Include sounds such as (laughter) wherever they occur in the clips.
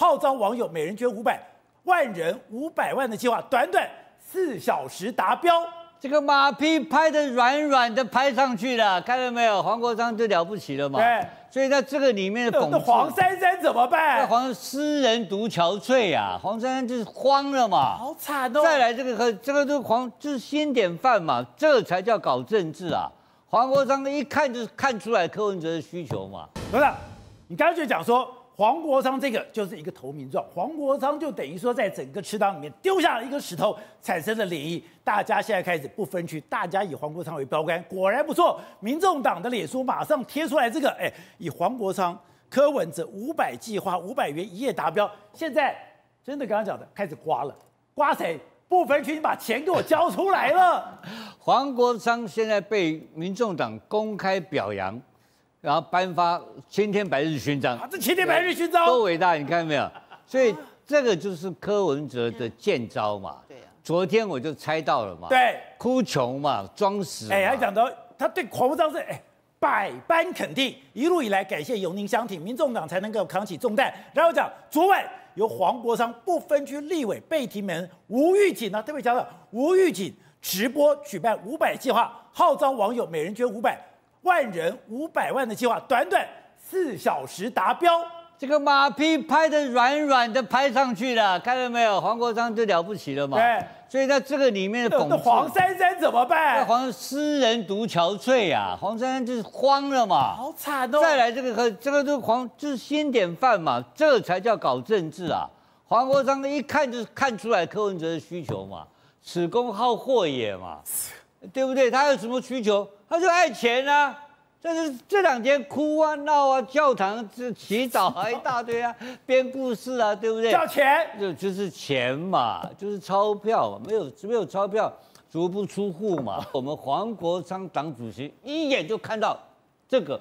号召网友每人捐五百万人五百万的计划，短短四小时达标。这个马屁拍的软软的拍上去了，看到没有？黄国昌就了不起了嘛。对，所以在这个里面的那黄珊珊怎么办？那黄诗人独憔悴啊，黄珊珊就是慌了嘛。好惨哦。再来这个和这个都黄就是先典范嘛，这才叫搞政治啊。黄国昌一看就是看出来柯文哲的需求嘛。不是，你刚才就讲说。黄国昌这个就是一个投名状，黄国昌就等于说在整个池塘里面丢下了一个石头，产生了涟漪。大家现在开始不分区，大家以黄国昌为标杆，果然不错。民众党的脸书马上贴出来这个，哎，以黄国昌、柯文哲五百计划五百元一夜达标。现在真的刚刚讲的开始刮了，刮谁？不分区，你把钱给我交出来了。(laughs) 黄国昌现在被民众党公开表扬。然后颁发青天白日勋章，啊，这青天白日勋章多伟大，你看到没有？所以这个就是柯文哲的剑招嘛。对呀。昨天我就猜到了嘛。对。哭穷嘛，装死。哎，还讲到他对黄国昌是哎百般肯定，一路以来感谢有您相挺，民众党才能够扛起重担。然后讲昨晚由黄国昌不分区立委被提名吴玉锦呢，特别强调吴玉锦直播举办五百计划，号召网友每人捐五百。万人五百万的计划，短短四小时达标。这个马屁拍得软软的拍上去了，看到没有？黄国昌就了不起了嘛。对。所以在这个里面的那黄珊珊怎么办？那黄诗人独憔悴呀，黄珊珊就是慌了嘛。好惨哦。再来这个和这个都黄就是先典范嘛，这才叫搞政治啊。黄国昌一看就是看出来柯文哲的需求嘛，此公好货也嘛。对不对？他有什么需求？他就爱钱啊！这是这两天哭啊、闹啊、教堂这祈祷啊一大堆啊，(laughs) 编故事啊，对不对？要钱就就是钱嘛，就是钞票嘛，没有没有钞票足不出户嘛。(laughs) 我们黄国昌党主席一眼就看到这个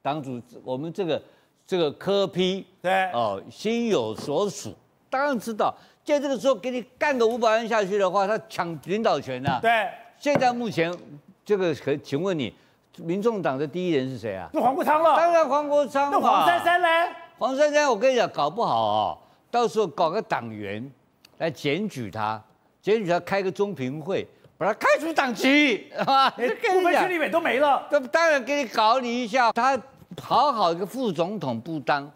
党主，我们这个这个科批对哦，心有所属，当然知道，在这个时候给你干个五百万下去的话，他抢领导权啊。对。现在目前，这个可请问你，民众党的第一人是谁啊？是黄国昌了。当然黄国昌。那黄珊珊呢？黄珊珊，我跟你讲，搞不好哦，到时候搞个党员来检举他，检举他开个中评会，把他开除党籍，啊，(laughs) 部分区立委都没了。那当然给你搞你一下，他好好一个副总统不当，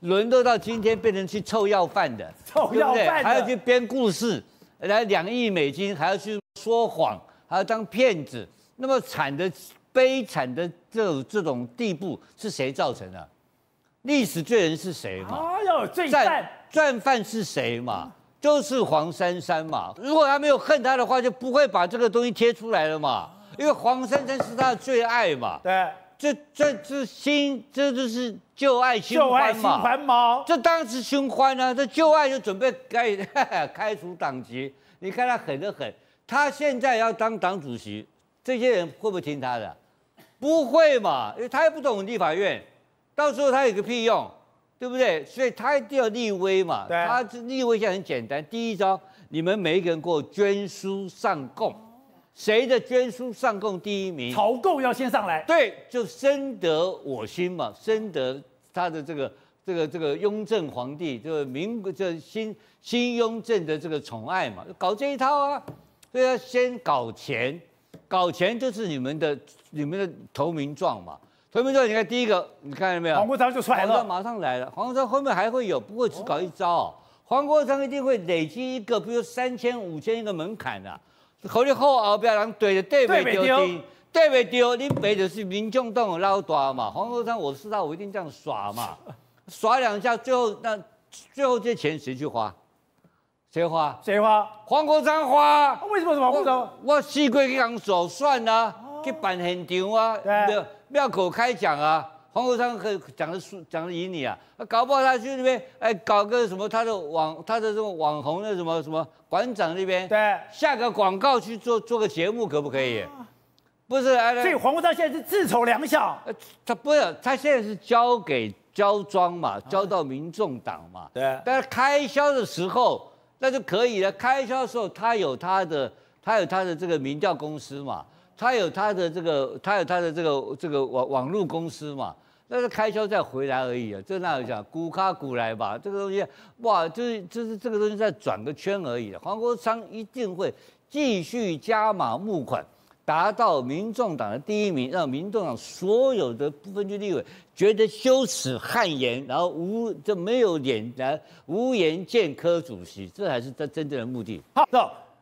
轮到到今天变成去臭要饭的，臭要饭的，还要去编故事，来两亿美金还要去说谎。还要当骗子，那么惨的、悲惨的这种这种地步是谁造成的？历史罪人是谁嘛？哎呦，罪犯，战犯是谁嘛？就是黄珊珊嘛。如果他没有恨他的话，就不会把这个东西贴出来了嘛。因为黄珊珊是他的最爱嘛。对，这这这新，这就是旧爱新欢嘛。旧爱新欢？这当然是新欢啊！这旧爱就准备开 (laughs) 开除党籍，你看他狠得很。他现在要当党主席，这些人会不会听他的？不会嘛，因为他也不懂立法院，到时候他有个屁用，对不对？所以他一定要立威嘛。对。他立威现在很简单，第一招，你们每一个人给我捐书上供，谁的捐书上供第一名？朝贡要先上来。对，就深得我心嘛，深得他的这个这个这个雍正皇帝，这个民这新新雍正的这个宠爱嘛，搞这一套啊。所以要先搞钱，搞钱就是你们的你们的投名状嘛。投名状，你看第一个，你看到没有？黄国昌就出来了，马上来了。黄国昌后面还会有，不过只搞一招哦。黄国昌一定会累积一个，比如三千、五千一个门槛的。后面后后边人对着对袂丢，对袂丢，你背的是民众党的老大嘛。黄国昌，我知道，我一定这样耍嘛，耍两下，最后那最后这些钱谁去花？谁花？谁花？黄国昌花。为什么是黄国昌？我四季去人手算啊，去办现场啊，庙庙口开讲啊。黄国昌可以讲的输，讲的赢你啊。搞不好他去那边，哎，搞个什么他的网，他的这种网红的什么什么馆长那边，对，下个广告去做做个节目可不可以？不是，所以黄国昌现在是自筹粮饷。他不是，他现在是交给交庄嘛，交到民众党嘛。对。但是开销的时候。那就可以了。开销的时候，他有他的，他有他的这个民调公司嘛，他有他的这个，他有他的这个这个网网络公司嘛。那是开销再回来而已啊，这那讲股卡股来吧，这个东西哇，就是就是这个东西再转个圈而已。黄国昌一定会继续加码募款，达到民众党的第一名，让民众党所有的不分区立委觉得羞耻汗颜，然后无就没有脸来无颜见柯主席，这才是他真正的目的。好，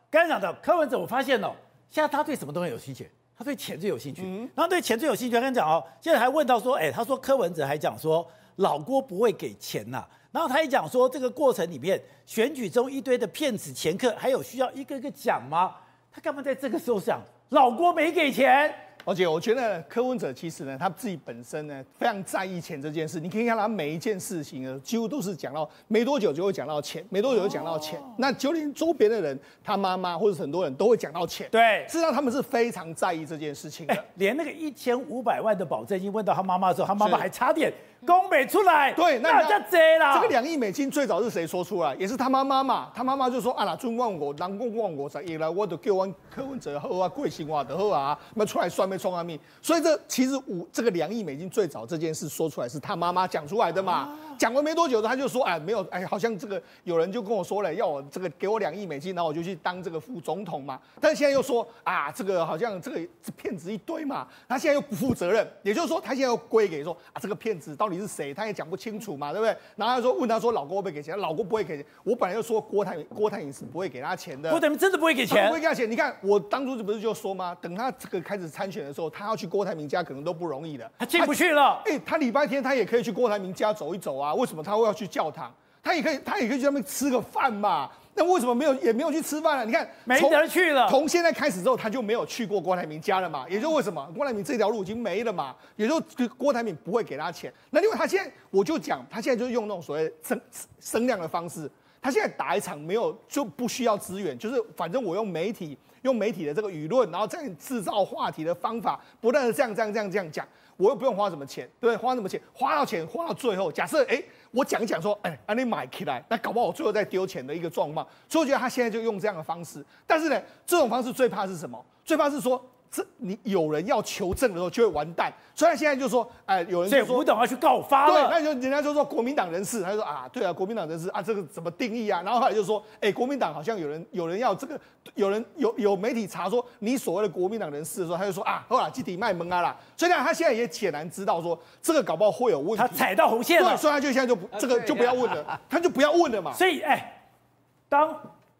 刚才讲的柯文哲，我发现哦，现在他对什么东西有兴趣？他对钱最有兴趣，嗯、然后对钱最有兴趣。刚刚讲哦，现在还问到说，哎，他说柯文哲还讲说老郭不会给钱呐、啊。然后他也讲说，这个过程里面选举中一堆的骗子掮客，还有需要一个一个讲吗？他干嘛在这个时候讲老郭没给钱？而且我觉得柯文哲其实呢，他自己本身呢非常在意钱这件事。你可以看他每一件事情呢，几乎都是讲到没多久就会讲到钱，没多久就讲到钱。那就连周边的人，他妈妈或者很多人都会讲到钱。对，事实上他们是非常在意这件事情的。欸、连那个一千五百万的保证金问到他妈妈的时候，他妈妈还差点公美出来。对，那叫贼啦。这个两亿美金最早是谁说出来？也是他妈妈嘛。他妈妈就说啊，那尊望我，南公望我，原来我都叫阮柯文哲好啊，贵姓话的好啊，那出来算没冲啊命。所以这其实五这个两亿美金最早这件事说出来是他妈妈讲出来的嘛，讲完没多久他就说哎没有哎好像这个有人就跟我说了要我这个给我两亿美金，然后我就去当这个副总统嘛，但是现在又说啊这个好像这个骗子一堆嘛，他现在又不负责任，也就是说他现在又归给说啊这个骗子到底是谁，他也讲不清楚嘛，对不对？然后他说问他说老郭会不会给钱？老郭不会给钱，我本来就说郭台郭台铭是不会给他钱的，郭台铭真的不会给钱，不会给他钱。你看我当初不是就说吗？等他这个开始参选的时候，他要去郭。郭台铭家可能都不容易的，他进不去了。哎、欸，他礼拜天他也可以去郭台铭家走一走啊。为什么他会要去教堂？他也可以，他也可以去那边吃个饭嘛。那为什么没有，也没有去吃饭呢？你看，没得去了。从现在开始之后，他就没有去过郭台铭家了嘛。也就为什么郭台铭这条路已经没了嘛。也就郭台铭不会给他钱。那另外他现在，我就讲，他现在就是用那种所谓声声量的方式。他现在打一场没有就不需要资源，就是反正我用媒体。用媒体的这个舆论，然后再制造话题的方法，不断的这样这样这样这样讲，我又不用花什么钱，对不对？花什么钱？花到钱花到最后，假设哎，我讲一讲说，哎，啊你买起来，那搞不好我最后再丢钱的一个状况。所以我觉得他现在就用这样的方式，但是呢，这种方式最怕是什么？最怕是说。这你有人要求证的时候就会完蛋，所以现在就说，哎，有人就说吴董要去告发了，对，那就人家就说国民党人士，他就说啊，对啊，国民党人士啊，这个怎么定义啊？然后后来就说，哎，国民党好像有人有人要这个，有人有有媒体查说你所谓的国民党人士的时候，他就说啊，后来集体卖萌啊啦，所以呢，他现在也显然知道说这个搞不好会有问题，他踩到红线了，对，所以他就现在就不这个就不要问了，他就不要问了嘛。所以哎，当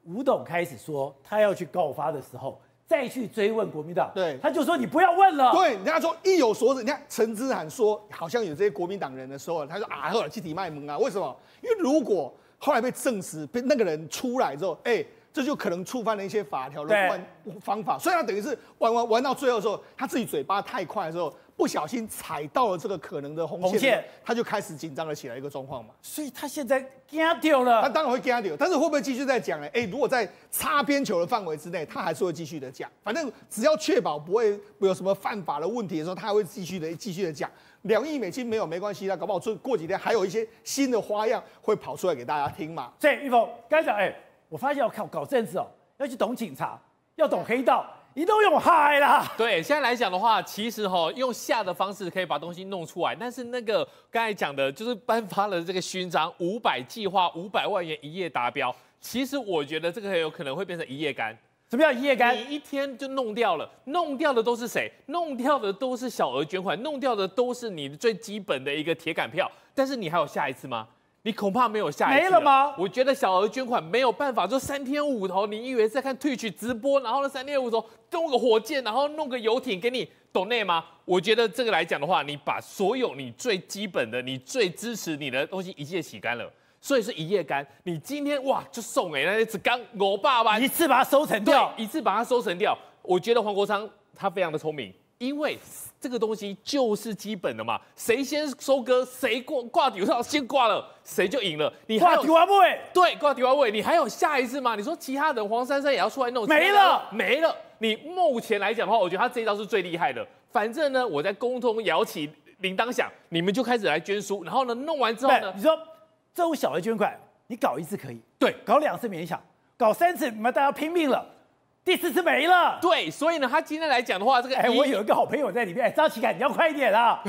吴董开始说他要去告发的时候。再去追问国民党，对，他就说你不要问了。对，人家说一有所指。你看陈之涵说好像有这些国民党人的时候，他说啊，赫尔集体卖萌啊，为什么？因为如果后来被证实，被那个人出来之后，哎、欸，这就可能触犯了一些法条的方法。所以他等于是玩玩玩到最后的时候，他自己嘴巴太快的时候。不小心踩到了这个可能的红线，红线他就开始紧张了起来，一个状况嘛。所以他现在惊掉了，他当然会惊掉，但是会不会继续再讲呢？哎，如果在擦边球的范围之内，他还是会继续的讲。反正只要确保不会有什么犯法的问题的时候，他还会继续的继续的讲。两亿美金没有没关系啦，搞不好过过几天还有一些新的花样会跑出来给大家听嘛。所以玉峰刚才讲，哎，我发现要搞搞政治哦，要去懂警察，要懂黑道。你都用嗨啦？对，现在来讲的话，其实哈用下的方式可以把东西弄出来，但是那个刚才讲的就是颁发了这个勋章，五百计划五百万元一夜达标。其实我觉得这个很有可能会变成一夜干。什么叫一夜干？你一天就弄掉了，弄掉的都是谁？弄掉的都是小额捐款，弄掉的都是你最基本的一个铁杆票。但是你还有下一次吗？你恐怕没有下一次了。没了吗？我觉得小额捐款没有办法，就三天五头。你以为在看 Twitch 直播，然后呢三天五头弄个火箭，然后弄个游艇给你懂内吗？我觉得这个来讲的话，你把所有你最基本的、你最支持你的东西一切洗干了，所以是一夜干。你今天哇就送给那些只刚我爸爸，一次把它收成掉，一次把它收成掉。我觉得黄国昌他非常的聪明，因为。这个东西就是基本的嘛，谁先收割，谁挂挂底上先挂了，谁就赢了。你挂底完位，对，挂底完位，你还有下一次吗？你说其他人黄珊珊也要出来弄，没了，没了。你目前来讲的话，我觉得他这一招是最厉害的。反正呢，我在公通摇起铃铛响，你们就开始来捐书，然后呢，弄完之后呢，你说这种小额捐款，你搞一次可以，对，搞两次勉强，搞三次你们大家拼命了。第四次没了。对，所以呢，他今天来讲的话，这个哎，我有一个好朋友在里面，哎，张启凯，你要快一点啊！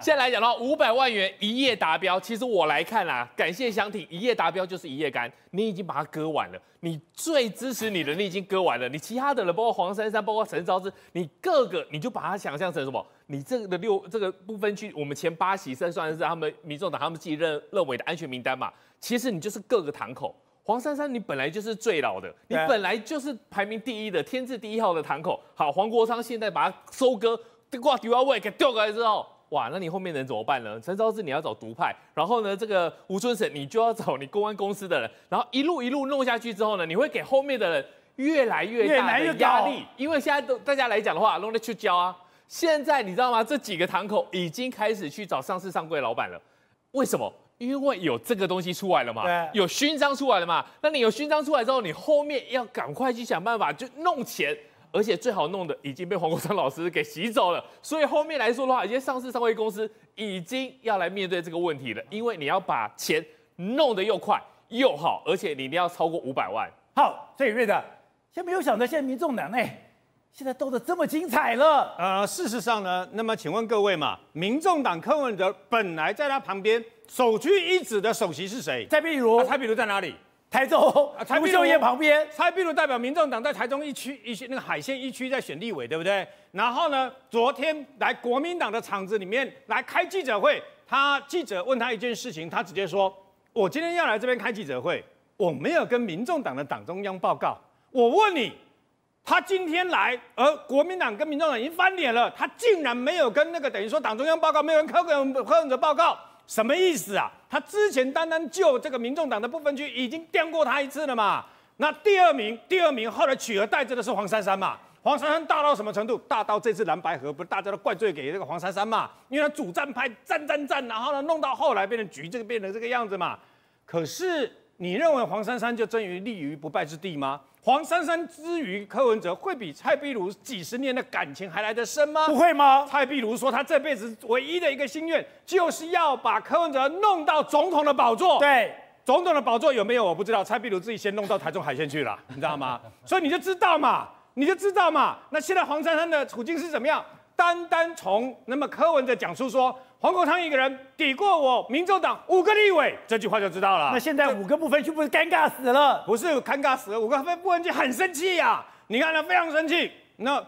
现在来讲的话，五百万元一夜达标。其实我来看啦，感谢详艇，一夜达标就是一夜干，你已经把它割完了。你最支持你的，你已经割完了。你其他的人，包括黄珊珊，包括陈昭之，你各个你就把它想象成什么？你这个的六这个不分区，我们前八席算算是他们民众党他们自己认认为的安全名单嘛。其实你就是各个堂口。黄珊珊，你本来就是最老的，你本来就是排名第一的，天字第一号的堂口。好，黄国昌现在把它收割，挂丢到位给调过来之后，哇，那你后面的人怎么办呢？陈昭志你要找独派，然后呢，这个吴春省你就要找你公安公司的人，然后一路一路弄下去之后呢，你会给后面的人越来越大的压力，因为现在都大家来讲的话，弄得去交啊。现在你知道吗？这几个堂口已经开始去找上市上柜老板了，为什么？因为有这个东西出来了嘛，有勋章出来了嘛，那你有勋章出来之后，你后面要赶快去想办法就弄钱，而且最好弄的已经被黄国昌老师给洗走了，所以后面来说的话，一些上市上柜公司已经要来面对这个问题了，因为你要把钱弄得又快又好，而且你一定要超过五百万。好，所以瑞德，现在没有想到现在民众党内现在斗得这么精彩了。呃，事实上呢，那么请问各位嘛，民众党柯文哲本来在他旁边。首屈一指的首席是谁？蔡壁如。啊、蔡壁如在哪里？台中。啊，蔡秀燕旁边。蔡壁如代表民众党在台中一区一些那个海线一区在选立委，对不对？然后呢，昨天来国民党的场子里面来开记者会，他记者问他一件事情，他直接说：“我今天要来这边开记者会，我没有跟民众党的党中央报告。我问你，他今天来，而国民党跟民众党已经翻脸了，他竟然没有跟那个等于说党中央报告，没有跟柯文柯文哲报告。”什么意思啊？他之前单单就这个民众党的不分区已经颠过他一次了嘛？那第二名，第二名后来取而代之的是黄珊珊嘛？黄珊珊大到什么程度？大到这次蓝白合不是大家都怪罪给这个黄珊珊嘛？因为他主战派战战战，然后呢弄到后来变成局这个变成这个样子嘛？可是你认为黄珊珊就真于立于不败之地吗？黄珊珊之于柯文哲，会比蔡壁如几十年的感情还来得深吗？不会吗？蔡壁如说，他这辈子唯一的一个心愿，就是要把柯文哲弄到总统的宝座。对，总统的宝座有没有？我不知道。蔡壁如自己先弄到台中海鲜去了，你知道吗？所以你就知道嘛，你就知道嘛。那现在黄珊珊的处境是怎么样？单单从那么柯文哲讲出说。黄国昌一个人抵过我民众党五个立委，这句话就知道了。那现在五个不分区不是尴尬死了？不是尴尬死了，五个不分区很生气呀、啊！你看他非常生气。那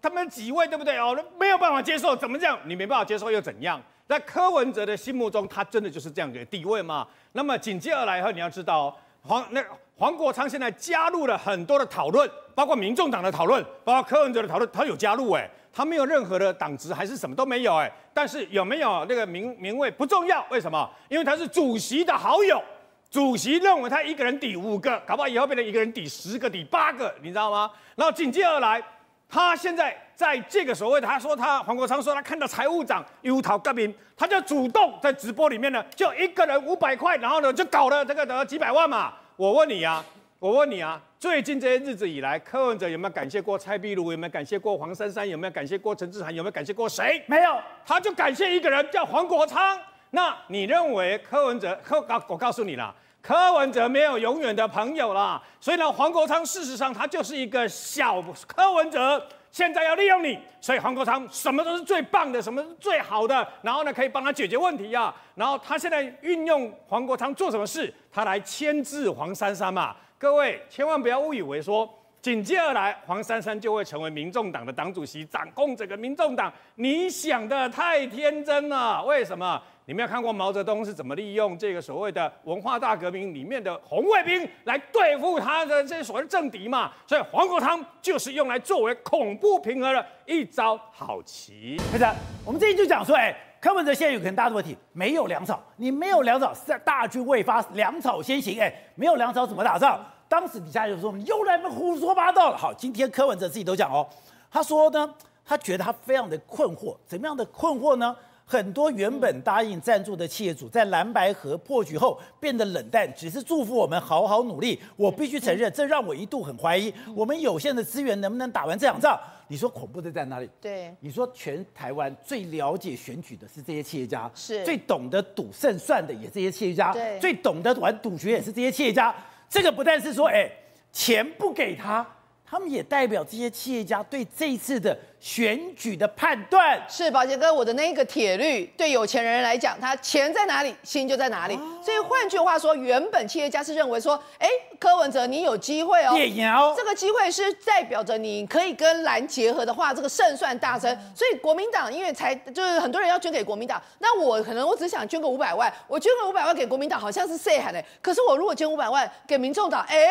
他们几位对不对哦？没有办法接受，怎么这样？你没办法接受又怎样？在柯文哲的心目中，他真的就是这样的地位吗？那么紧接而来以后，你要知道黄那黄国昌现在加入了很多的讨论，包括民众党的讨论，包括柯文哲的讨论，他有加入哎。他没有任何的党职，还是什么都没有哎。但是有没有那个名名位不重要，为什么？因为他是主席的好友，主席认为他一个人抵五个，搞不好以后变成一个人抵十个、抵八个，你知道吗？然后紧接而来，他现在在这个所谓的，他说他黄国昌说他看到财务长优桃革命，他就主动在直播里面呢，就一个人五百块，然后呢就搞了这个得几百万嘛。我问你、啊，我问你啊。最近这些日子以来，柯文哲有没有感谢过蔡壁如？有没有感谢过黄珊珊？有没有感谢过陈志涵？有没有感谢过谁？没有，他就感谢一个人，叫黄国昌。那你认为柯文哲？柯告我告诉你啦，柯文哲没有永远的朋友啦。所以呢，黄国昌事实上他就是一个小柯文哲，现在要利用你。所以黄国昌什么都是最棒的，什么是最好的，然后呢可以帮他解决问题呀、啊。然后他现在运用黄国昌做什么事？他来牵制黄珊珊嘛。各位千万不要误以为说，紧接而来黄珊珊就会成为民众党的党主席，掌控整个民众党。你想的太天真了。为什么？你没有看过毛泽东是怎么利用这个所谓的文化大革命里面的红卫兵来对付他的这些所谓政敌嘛？所以黄国昌就是用来作为恐怖平和的一招好棋。(laughs) 是的，我们这一就讲说，哎，柯文哲现在有很大的问题，没有粮草。你没有粮草，大军未发，粮草先行。哎，没有粮草怎么打仗？当时底下就说：“你又来胡说八道了。”好，今天柯文哲自己都讲哦，他说呢，他觉得他非常的困惑，怎么样的困惑呢？很多原本答应赞助的企业主，在蓝白河破局后变得冷淡，只是祝福我们好好努力。我必须承认，这让我一度很怀疑，我们有限的资源能不能打完这场仗？你说恐怖的在哪里？对，你说全台湾最了解选举的是这些企业家，是最懂得赌胜算的也是这些企业家，对，最懂得玩赌局也是这些企业家。这个不但是说，哎，钱不给他，他们也代表这些企业家对这一次的选举的判断。是宝杰哥，我的那个铁律，对有钱人来讲，他钱在哪里，心就在哪里。所以换句话说，原本企业家是认为说，哎，柯文哲你有机会哦，这个机会是代表着你可以跟蓝结合的话，这个胜算大增。所以国民党因为才就是很多人要捐给国民党，那我可能我只想捐个五百万，我捐个五百万给国民党好像是 say 喊的，可是我如果捐五百万给民众党，哎，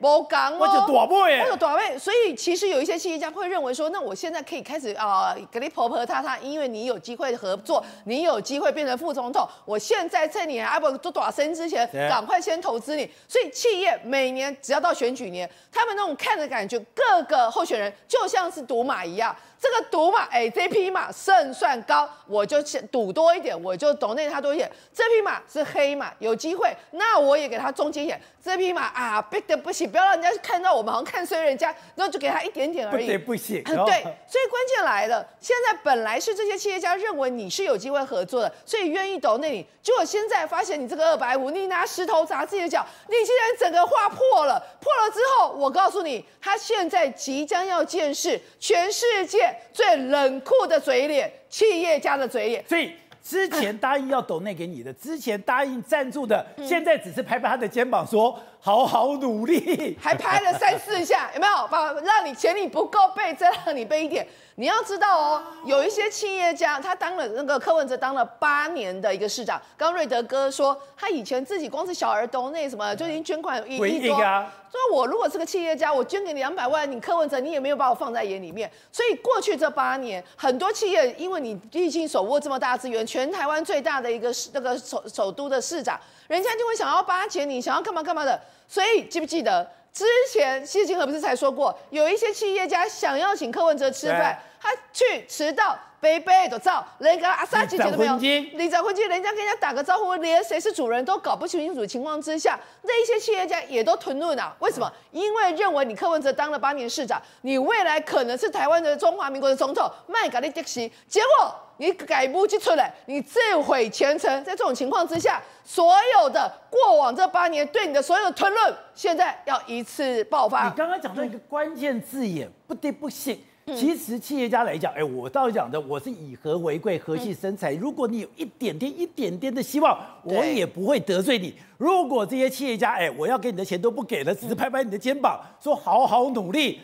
不讲哦，我就短位，我就短位。所以其实有一些企业家会认为说，那我现在可以开始啊，给你婆婆他他，因为你有机会合作，你有机会变成副总统。我现在趁你阿不做打生之前，赶快先投资你。所以企业每年只要到选举年，他们那种看的感觉，各个候选人就像是赌马一样。这个赌马，哎，这匹马胜算高，我就赌多一点，我就抖内他多一点。这匹马是黑马，有机会，那我也给他中间一点。这匹马啊，逼得不行，不要让人家看到我们好像看衰人家，那就给他一点点而已。不得不行。对，所以关键来了，现在本来是这些企业家认为你是有机会合作的，所以愿意抖内你，结果现在发现你这个二百五，你拿石头砸自己的脚，你竟然整个划破了，破了之后，我告诉你，他现在即将要见识全世界。最冷酷的嘴脸，企业家的嘴脸。所以之前答应要抖内给你的，之前答应赞助的，现在只是拍拍他的肩膀说好好努力，(laughs) 还拍了三四下，(laughs) 有没有？把让你钱你不够背，再让你背一点。你要知道哦，有一些企业家，他当了那个柯文哲当了八年的一个市长。刚瑞德哥说，他以前自己光是小儿抖内什么就已经捐款一亿多。说我如果是个企业家，我捐给你两百万，你柯文哲你也没有把我放在眼里面。所以过去这八年，很多企业因为你毕竟手握这么大资源，全台湾最大的一个那个首首都的市长，人家就会想要巴结你，想要干嘛干嘛的。所以记不记得？之前谢金河不是才说过，有一些企业家想要请柯文哲吃饭，他去迟到，杯杯都照，人家阿萨姐姐都没有，你找回去，人家跟人家打个招呼，连谁是主人都搞不清楚的情况之下，那一些企业家也都吞论啊。为什么？因为认为你柯文哲当了八年市长，你未来可能是台湾的中华民国的总统，麦格利迪西，结果。你改不出来，你自毁前程。在这种情况之下，所有的过往这八年对你的所有的吞论，现在要一次爆发。你刚刚讲到一个关键字眼，不得不信。其实企业家来讲，哎，我倒讲的，我是以和为贵，和气生财。如果你有一点点、一点点的希望，我也不会得罪你。如果这些企业家，哎，我要给你的钱都不给了，只是拍拍你的肩膀，说好好努力。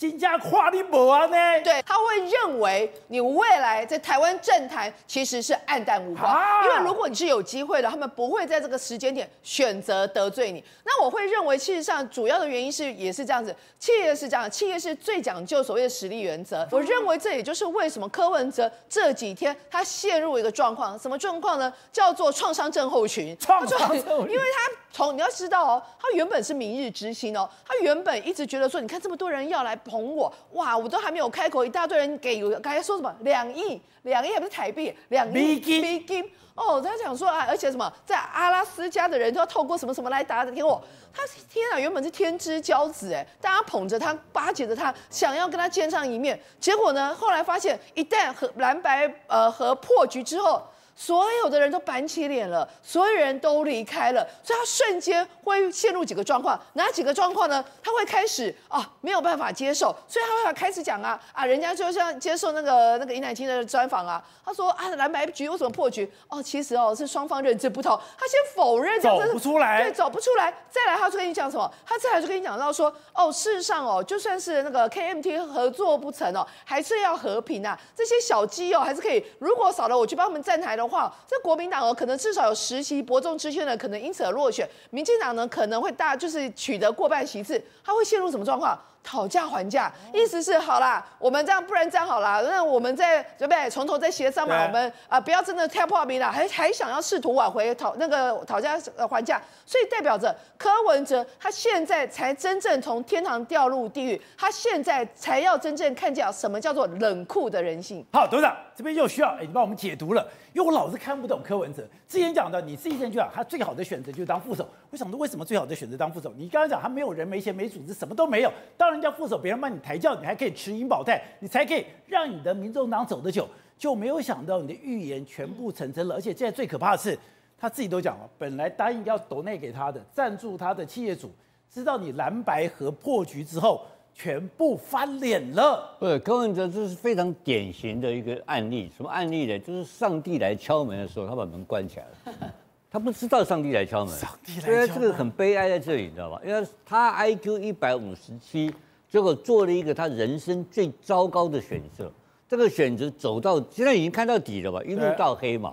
金家夸你不安呢？对，他会认为你未来在台湾政坛其实是黯淡无光，啊、因为如果你是有机会的，他们不会在这个时间点选择得罪你。那我会认为，事实上主要的原因是也是这样子，企业是这样，企业是最讲究所谓的实力原则。我认为这也就是为什么柯文哲这几天他陷入一个状况，什么状况呢？叫做创伤症候群。创伤症候群，因为他从你要知道哦，他原本是明日之星哦，他原本一直觉得说，你看这么多人要来。捧我哇！我都还没有开口，一大堆人给，刚才说什么两亿，两亿还不是台币，两亿美金哦。他讲说啊，而且什么，在阿拉斯加的人都要透过什么什么来打听我。他天啊，原本是天之骄子哎，大家捧着他，巴结着他，想要跟他见上一面。结果呢，后来发现一旦和蓝白呃和破局之后。所有的人都板起脸了，所有人都离开了，所以他瞬间会陷入几个状况，哪几个状况呢？他会开始啊，没有办法接受，所以他会开始讲啊啊，人家就像接受那个那个尹乃菁的专访啊，他说啊，蓝白局为什么破局？哦，其实哦是双方认知不同，他先否认，走不出来，对，走不出来，再来他就跟你讲什么？他再来就跟你讲到说，哦，事实上哦，就算是那个 KMT 合作不成哦，还是要和平啊，这些小鸡哦还是可以，如果少了我去帮他们站台的。这国民党哦，可能至少有十席伯仲之间的，可能因此而落选。民进党呢，可能会大，就是取得过半席次，他会陷入什么状况？讨价还价，意思是好啦，我们这样，不然这样好啦，那我们再对不对？从头再协商嘛，我们啊、呃，不要真的太破冰了，还还想要试图挽回讨那个讨价还价，所以代表着柯文哲他现在才真正从天堂掉入地狱，他现在才要真正看见什么叫做冷酷的人性。好，董事长这边又需要哎，你帮我们解读了，因为我老是看不懂柯文哲之前讲的，你自己先讲，他最好的选择就是当副手。我想说，为什么最好的选择当副手？你刚刚讲他没有人、没钱、没组织，什么都没有，当人家副手，别人帮你抬轿，你还可以持银保泰，你才可以让你的民众党走得久。就没有想到你的预言全部成真了，而且现在最可怕的是，他自己都讲了，本来答应要抖内给他的赞助他的企业主，知道你蓝白和破局之后，全部翻脸了。不是柯文哲，这是非常典型的一个案例。什么案例呢？就是上帝来敲门的时候，他把门关起来了。他不知道上帝来敲门。上帝来敲门。所以这个很悲哀在这里，你知道吧？因为他 IQ 一百五十七，结果做了一个他人生最糟糕的选择。这个选择走到现在已经看到底了吧？一路到黑嘛。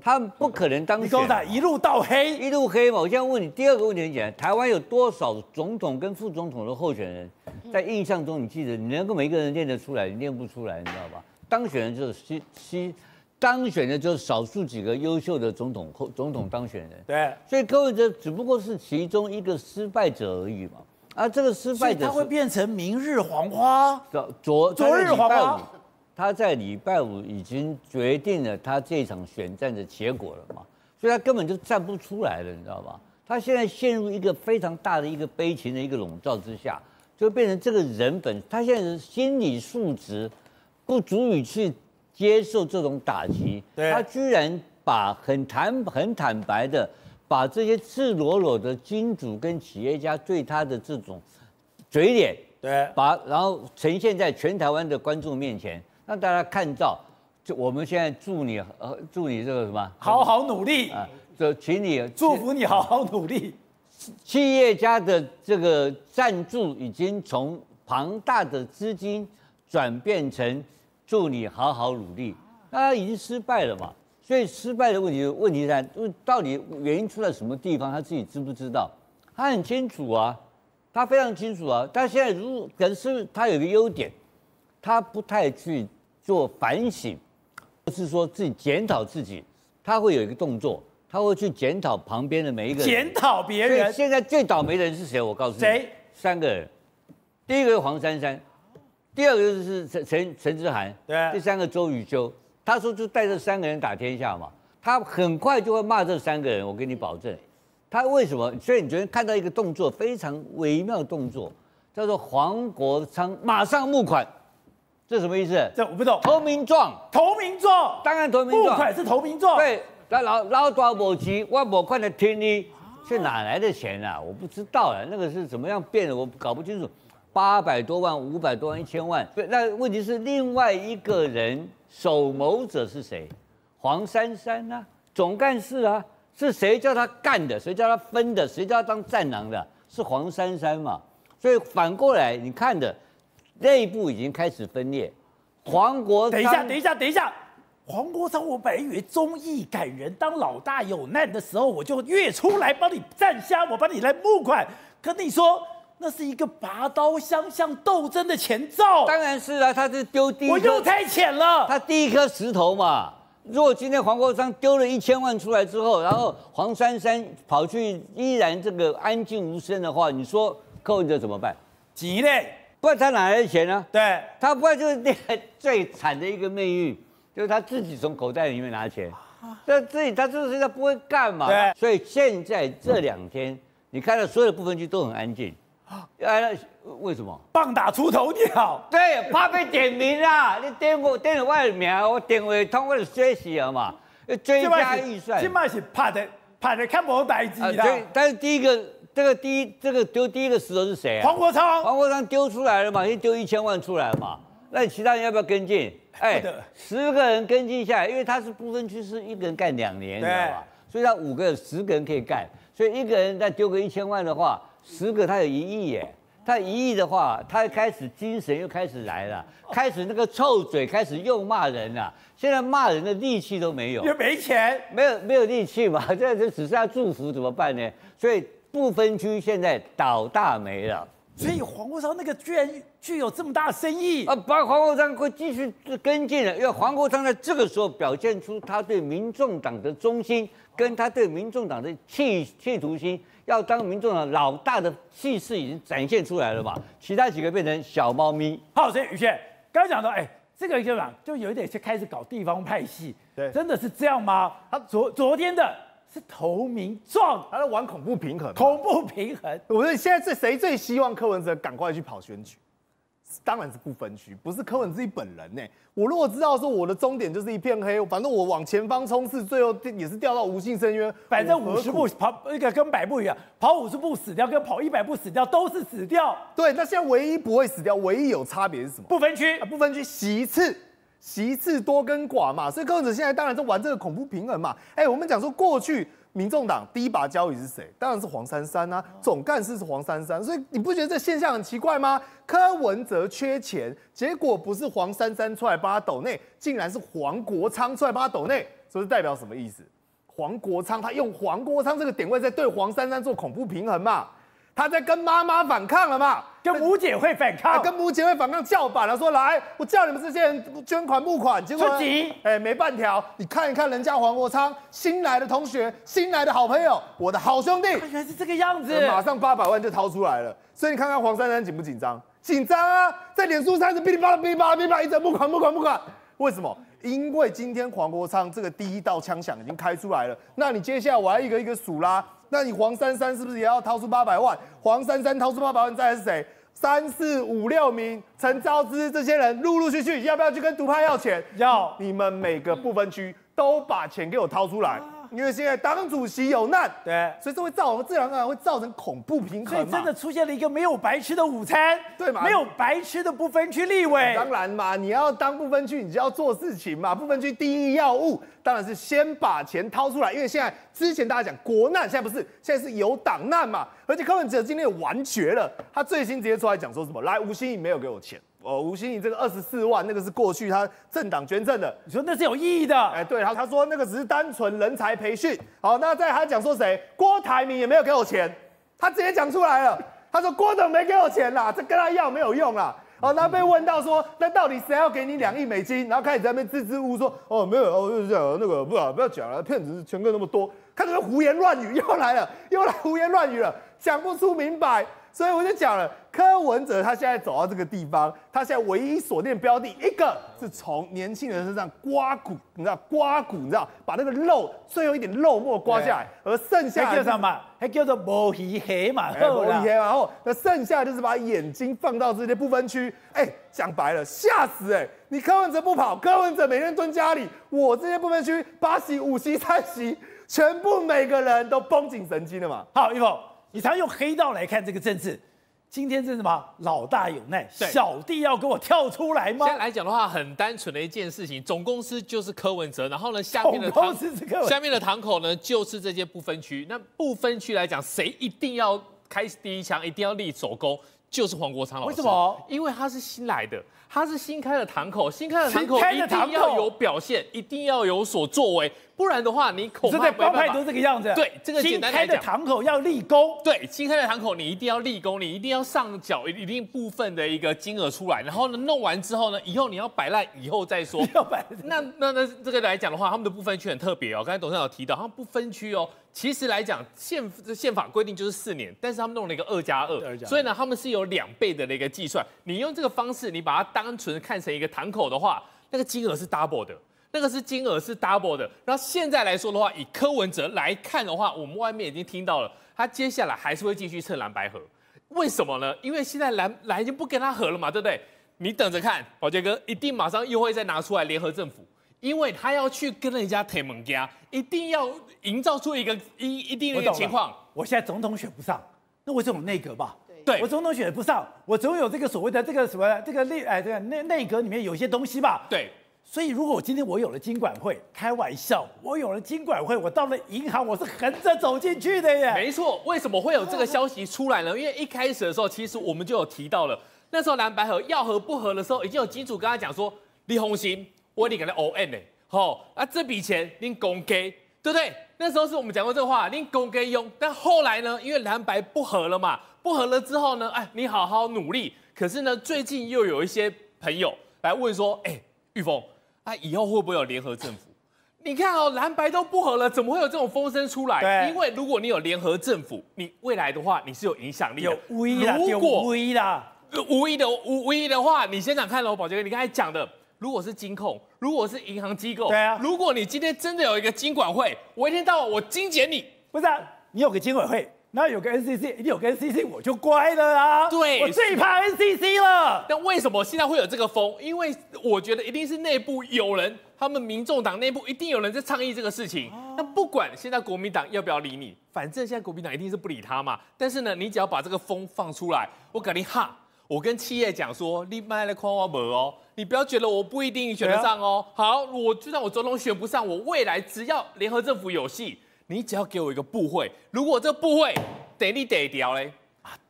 他不可能当选。你说他一路到黑，一路黑嘛？我现在问你第二个问题很简单：台湾有多少总统跟副总统的候选人？在印象中，你记得你能够每一个人念得出来，你念不出来，你知道吧？当选人就是西西，当选的就是少数几个优秀的总统候总统当选人。对，所以柯文哲只不过是其中一个失败者而已嘛。啊，这个失败者他会变成明日黄花。昨昨日黄花。他在礼拜五已经决定了他这场选战的结果了嘛，所以他根本就站不出来了，你知道吧？他现在陷入一个非常大的一个悲情的一个笼罩之下，就变成这个人本他现在的心理素质不足以去接受这种打击，他居然把很坦很坦白的把这些赤裸裸的金主跟企业家对他的这种嘴脸，对，把然后呈现在全台湾的观众面前。让大家看到，就我们现在祝你呃，祝你这个什么，好好努力啊！就请你祝福你好好努力。企业家的这个赞助已经从庞大的资金转变成祝你好好努力，那他已经失败了嘛？所以失败的问题，问题在到底原因出在什么地方？他自己知不知道？他很清楚啊，他非常清楚啊。他现在如果可是他有一个优点，他不太去。做反省，不是说自己检讨自己，他会有一个动作，他会去检讨旁边的每一个人，检讨别人。现在最倒霉的人是谁？我告诉你，谁？三个人，第一个是黄珊珊，第二个就是陈陈陈之涵，对，第三个周宇修。他说就带这三个人打天下嘛，他很快就会骂这三个人，我给你保证。他为什么？所以你昨天看到一个动作非常微妙的动作，叫做黄国昌马上募款。这什么意思？这我不懂。投名状，投名状，当然投名状。募款是投名状。对，那老老多无钱，我无款来听你，是哪来的钱啊？我不知道啊，那个是怎么样变的？我搞不清楚。八百多万、五百多万、一千万。对，那问题是另外一个人首谋者是谁？黄珊珊啊，总干事啊，是谁叫他干的？谁叫他分的？谁叫他当战狼的？是黄珊珊嘛？所以反过来你看的。内部已经开始分裂，黄国。等一下，等一下，等一下，黄国昌，我本来以为忠义感人，当老大有难的时候，我就越出来帮你站下，我帮你来募款。可你说那是一个拔刀相向斗争的前兆。当然是啊，他是丢第一，我又太浅了。他第一颗石头嘛。如果今天黄国昌丢了一千万出来之后，然后黄珊珊跑去依然这个安静无声的话，你说柯文哲怎么办？急嘞。不然他哪来的钱呢？对，他不然就是那个最惨的一个命运，就是他自己从口袋里面拿钱。那自己他就是他不会干嘛。对，所以现在这两天，你看到所有的部分区都很安静。哎，为什么？棒打出头鸟。对，怕被点名啦！你点我点了我的名，我点位通过了学习了嘛？追加预算。起码是怕的，怕的看不白机的。对，但是第一个。这个第一，这个丢第一个石头是谁啊？黄国昌。黄国昌丢出来了嘛？先丢一千万出来嘛？那你其他人要不要跟进？哎，十个人跟进下来，因为他是不分区，是一个人干两年，你知道吧？所以他五个人、十个人可以干，所以一个人再丢个一千万的话，十个他有一亿耶。他一亿的话，他开始精神又开始来了，开始那个臭嘴开始又骂人了。现在骂人的力气都没有，又没钱，没有没有力气嘛？现在就只剩下祝福怎么办呢？所以。不分区现在倒大霉了，所以黄国昌那个居然具有这么大的生意啊！把黄国昌会继续跟进了，因为黄国昌在这个时候表现出他对民众党的忠心，跟他对民众党的企企图心，要当民众党老大的气势已经展现出来了嘛。其他几个变成小猫咪。好，所以宇轩刚刚讲到，哎，这个就讲就有一点是开始搞地方派系，对，真的是这样吗？他昨昨天的。是投名状，他在玩恐怖平衡。恐怖平衡，我觉得现在是谁最希望柯文哲赶快去跑选举？当然是不分区，不是柯文哲自己本人呢。我如果知道说我的终点就是一片黑，反正我往前方冲刺，最后也是掉到无尽深渊。反正五十步跑那个跟百步一样，跑五十步死掉，跟跑一百步死掉都是死掉。对，那现在唯一不会死掉，唯一有差别是什么？不分区，啊、不分区席次，席次多跟寡嘛。所以柯文哲现在当然是玩这个恐怖平衡嘛。哎、欸，我们讲说过去。民众党第一把交椅是谁？当然是黄珊珊啊，总干事是黄珊珊，所以你不觉得这现象很奇怪吗？柯文哲缺钱，结果不是黄珊珊出来帮他抖内，竟然是黄国昌出来帮他抖内，这是代表什么意思？黄国昌他用黄国昌这个点位在对黄珊珊做恐怖平衡嘛？他在跟妈妈反抗了嘛？跟母姐会反抗？跟母姐会反抗叫板了，说来，我叫你们这些人捐款募款，结果哎没半条。你看一看人家黄国昌新来的同学，新来的好朋友，我的好兄弟，原来是这个样子，马上八百万就掏出来了。所以你看看黄珊珊紧不紧张？紧张啊，在脸书上是哔哩吧啦哔哩吧啦哔哩吧啦，一直募款募款募款。为什么？因为今天黄国昌这个第一道枪响已经开出来了，那你接下来我要一个一个数啦。那你黄珊珊是不是也要掏出八百万？黄珊珊掏出八百万，再来是谁？三四五六名，陈昭之这些人陆陆续续要不要去跟独派要钱？要，你们每个不分区都把钱给我掏出来。因为现在党主席有难，对，所以这会造成自然而然会造成恐怖平衡，所以真的出现了一个没有白吃的午餐，对嘛？没有白吃的不分区立委。当然嘛，你要当不分区，你就要做事情嘛。不分区第一要务当然是先把钱掏出来，因为现在之前大家讲国难，现在不是，现在是有党难嘛。而且柯文哲今天也完绝了，他最新直接出来讲说什么？来，吴欣怡没有给我钱。哦，吴欣盈这个二十四万，那个是过去他政党捐赠的，你说那是有意义的？哎，对，他他说那个只是单纯人才培训。好，那在他讲说谁？郭台铭也没有给我钱，他直接讲出来了，他说郭董没给我钱啦，这跟他要没有用啦。好，那被问到说，那到底谁要给你两亿美金？然后开始在那边支支吾吾说，哦，没有，哦，就是这样，那个不啊，不要讲了，骗子钱个那么多，看这个胡言乱语又来了，又来胡言乱语了，讲不出明白。所以我就讲了，柯文哲他现在走到这个地方，他现在唯一锁定标的，一个是从年轻人身上刮骨，你知道刮骨，你知道把那个肉最后一点肉末刮下来，而剩下叫什么？还叫做摸鱼黑嘛？摸鱼黑嘛？然后那剩下就是把眼睛放到这些不分区，哎，讲白了吓死哎！你柯文哲不跑，柯文哲每天蹲家里，我这些不分区八席五席三席，全部每个人都绷紧神经了嘛？好，一峰。你常用黑道来看这个政治，今天是什么？老大有难，小弟要给我跳出来吗？现在来讲的话，很单纯的一件事情，总公司就是柯文哲，然后呢，下面的堂下面的堂口呢，就是这些不分区。那不分区来讲，谁一定要开第一枪，一定要立首功，就是黄国昌老师。为什么？因为他是新来的，他是新开的堂口，新开的堂口一定要有表现，一定要有所作为。不然的话，你恐怕在帮派都这个样子。对，这个简单来讲，新开的堂口要立功。对，新开的堂口你一定要立功，你一定要上缴一定部分的一个金额出来。然后呢，弄完之后呢，以后你要摆烂，以后再说。(laughs) 要摆。那那那这个来讲的话，他们的不分区很特别哦。刚才董事长有提到，他们不分区哦，其实来讲宪宪法规定就是四年，但是他们弄了一个二加二，所以呢，他们是有两倍的那个计算。你用这个方式，你把它单纯看成一个堂口的话，那个金额是 double 的。那个是金额是 double 的，然后现在来说的话，以柯文哲来看的话，我们外面已经听到了，他接下来还是会继续蹭蓝白合，为什么呢？因为现在蓝蓝已经不跟他合了嘛，对不对？你等着看，宝杰哥一定马上又会再拿出来联合政府，因为他要去跟人家谈盟家，一定要营造出一个一一定的一个情况。我现在总统选不上，那我这种内阁吧，对，我总统选不上，我总有这个所谓的这个什么这个内哎这个内内阁里面有些东西吧，对。所以，如果我今天我有了金管会，开玩笑，我有了金管会，我到了银行，我是横着走进去的耶。没错，为什么会有这个消息出来呢？因为一开始的时候，其实我们就有提到了，那时候蓝白合要合不合的时候，已经有金主跟他讲说，李鸿兴，我你给他 O N 呢，好，啊这笔钱您公给，对不对？那时候是我们讲过这个话，您公给用。但后来呢，因为蓝白不合了嘛，不合了之后呢，哎，你好好努力。可是呢，最近又有一些朋友来问说，哎，玉峰。啊以后会不会有联合政府？你看哦，蓝白都不合了，怎么会有这种风声出来？因为如果你有联合政府，你未来的话你是有影响力的。有无疑的，有无疑的，无疑的无无疑的话，你先想看喽，宝杰哥，你刚才讲的，如果是金控，如果是银行机构，对啊，如果你今天真的有一个金管会，我一天到晚我精简你，不是、啊？你有个金管会，那有个 NCC，一定有个 NCC，我就乖了啦。对我最怕 NCC 了。那为什么现在会有这个风？因为我觉得一定是内部有人，他们民众党内部一定有人在倡议这个事情。那不管现在国民党要不要理你，反正现在国民党一定是不理他嘛。但是呢，你只要把这个风放出来，我肯定哈，我跟企业讲说，你卖来夸我没哦，你不要觉得我不一定选得上哦。好，我就算我总统选不上，我未来只要联合政府有戏。你只要给我一个部会，如果这个部会得你得掉嘞，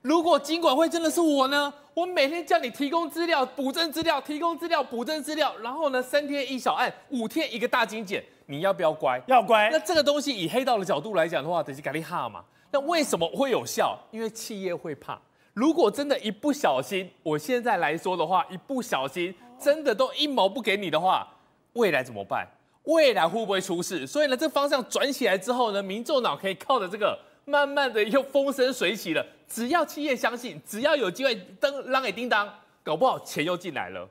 如果金管会真的是我呢？我每天叫你提供资料、补正资料、提供资料、补正资料，然后呢，三天一小案，五天一个大精简，你要不要乖？要乖。那这个东西以黑道的角度来讲的话，得是咖喱哈嘛。那为什么会有效？因为企业会怕。如果真的一不小心，我现在来说的话，一不小心真的都一毛不给你的话，未来怎么办？未来会不会出事？所以呢，这方向转起来之后呢，民众脑可以靠着这个，慢慢的又风生水起了。只要企业相信，只要有机会登让给叮当，搞不好钱又进来了。